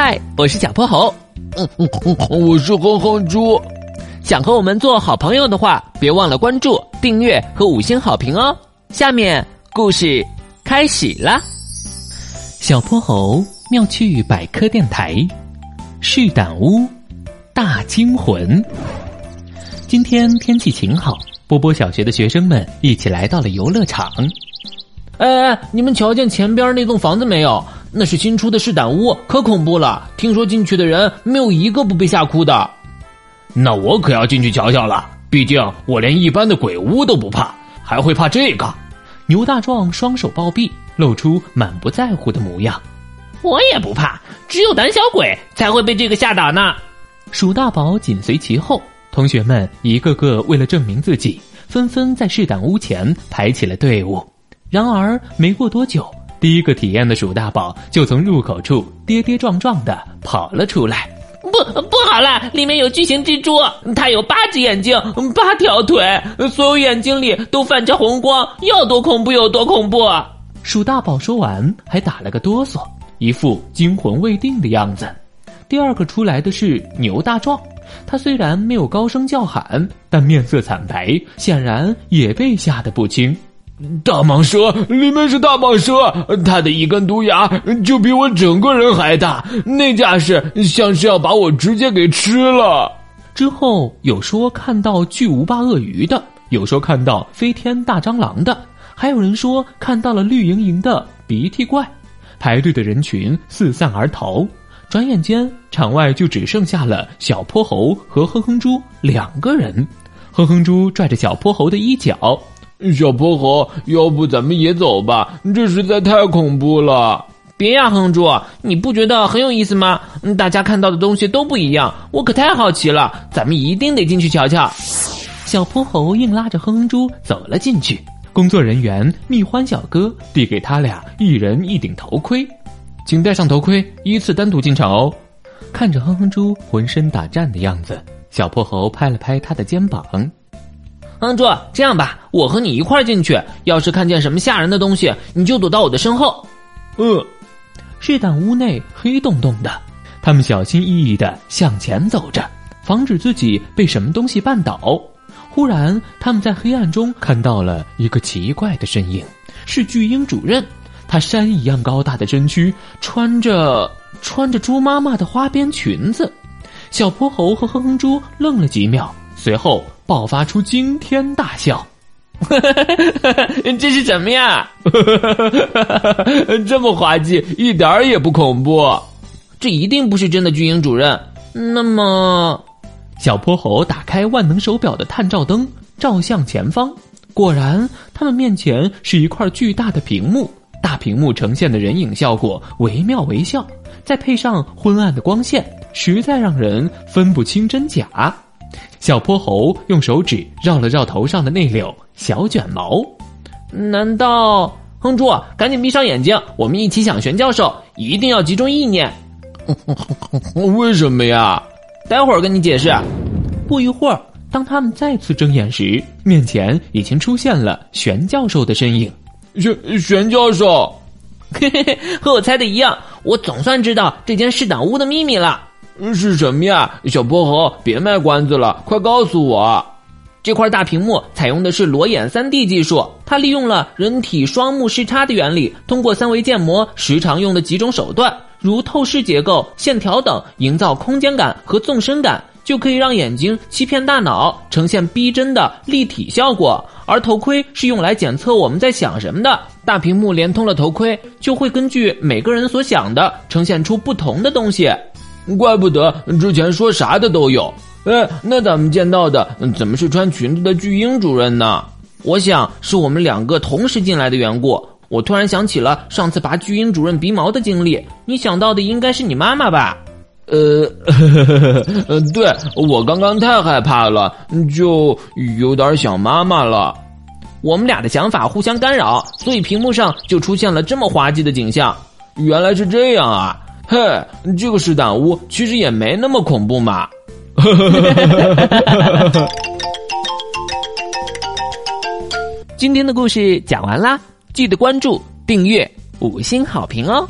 嗨，我是小泼猴。嗯嗯嗯，我是哼哼猪。想和我们做好朋友的话，别忘了关注、订阅和五星好评哦。下面故事开始啦。小泼猴妙趣百科电台，是胆屋大惊魂。今天天气晴好，波波小学的学生们一起来到了游乐场。哎哎，你们瞧见前边那栋房子没有？那是新出的试胆屋，可恐怖了！听说进去的人没有一个不被吓哭的。那我可要进去瞧瞧了，毕竟我连一般的鬼屋都不怕，还会怕这个？牛大壮双手抱臂，露出满不在乎的模样。我也不怕，只有胆小鬼才会被这个吓倒呢。鼠大宝紧随其后，同学们一个个为了证明自己，纷纷在试胆屋前排起了队伍。然而没过多久。第一个体验的鼠大宝就从入口处跌跌撞撞的跑了出来。不，不好了，里面有巨型蜘蛛，它有八只眼睛，八条腿，所有眼睛里都泛着红光，要多恐怖有多恐怖！鼠大宝说完，还打了个哆嗦，一副惊魂未定的样子。第二个出来的是牛大壮，他虽然没有高声叫喊，但面色惨白，显然也被吓得不轻。大蟒蛇里面是大蟒蛇，它的一根毒牙就比我整个人还大，那架势像是要把我直接给吃了。之后有说看到巨无霸鳄鱼的，有说看到飞天大蟑螂的，还有人说看到了绿莹莹的鼻涕怪。排队的人群四散而逃，转眼间场外就只剩下了小泼猴和哼哼猪两个人。哼哼猪拽着小泼猴的衣角。小泼猴，要不咱们也走吧？这实在太恐怖了！别呀，哼猪，你不觉得很有意思吗？大家看到的东西都不一样，我可太好奇了。咱们一定得进去瞧瞧。小泼猴硬拉着哼哼猪走了进去。工作人员蜜獾小哥递给他俩一人一顶头盔，请戴上头盔，依次单独进场哦。看着哼哼猪浑身打颤的样子，小泼猴拍了拍他的肩膀。哼猪，这样吧，我和你一块进去。要是看见什么吓人的东西，你就躲到我的身后。呃，试胆屋内黑洞洞的，他们小心翼翼的向前走着，防止自己被什么东西绊倒。忽然，他们在黑暗中看到了一个奇怪的身影，是巨婴主任。他山一样高大的身躯，穿着穿着猪妈妈的花边裙子。小泼猴和哼哼猪愣了几秒，随后。爆发出惊天大笑，这是什么呀？这么滑稽，一点儿也不恐怖。这一定不是真的巨婴主任。那么，小泼猴打开万能手表的探照灯，照向前方，果然，他们面前是一块巨大的屏幕。大屏幕呈现的人影效果惟妙惟肖，再配上昏暗的光线，实在让人分不清真假。小泼猴用手指绕了绕头上的那绺小卷毛，难道？哼猪，赶紧闭上眼睛，我们一起想玄教授，一定要集中意念。为什么呀？待会儿跟你解释。不一会儿，当他们再次睁眼时，面前已经出现了玄教授的身影。玄玄教授，嘿嘿嘿，和我猜的一样，我总算知道这间试胆屋的秘密了。是什么呀，小泼猴，别卖关子了，快告诉我！这块大屏幕采用的是裸眼 3D 技术，它利用了人体双目视差的原理，通过三维建模时常用的几种手段，如透视结构、线条等，营造空间感和纵深感，就可以让眼睛欺骗大脑，呈现逼真的立体效果。而头盔是用来检测我们在想什么的，大屏幕连通了头盔，就会根据每个人所想的，呈现出不同的东西。怪不得之前说啥的都有。哎，那咱们见到的怎么是穿裙子的巨婴主任呢？我想是我们两个同时进来的缘故。我突然想起了上次拔巨婴主任鼻毛的经历。你想到的应该是你妈妈吧？呃，对我刚刚太害怕了，就有点想妈妈了。我们俩的想法互相干扰，所以屏幕上就出现了这么滑稽的景象。原来是这样啊！嘿，这个是胆屋其实也没那么恐怖嘛。今天的故事讲完啦，记得关注、订阅、五星好评哦。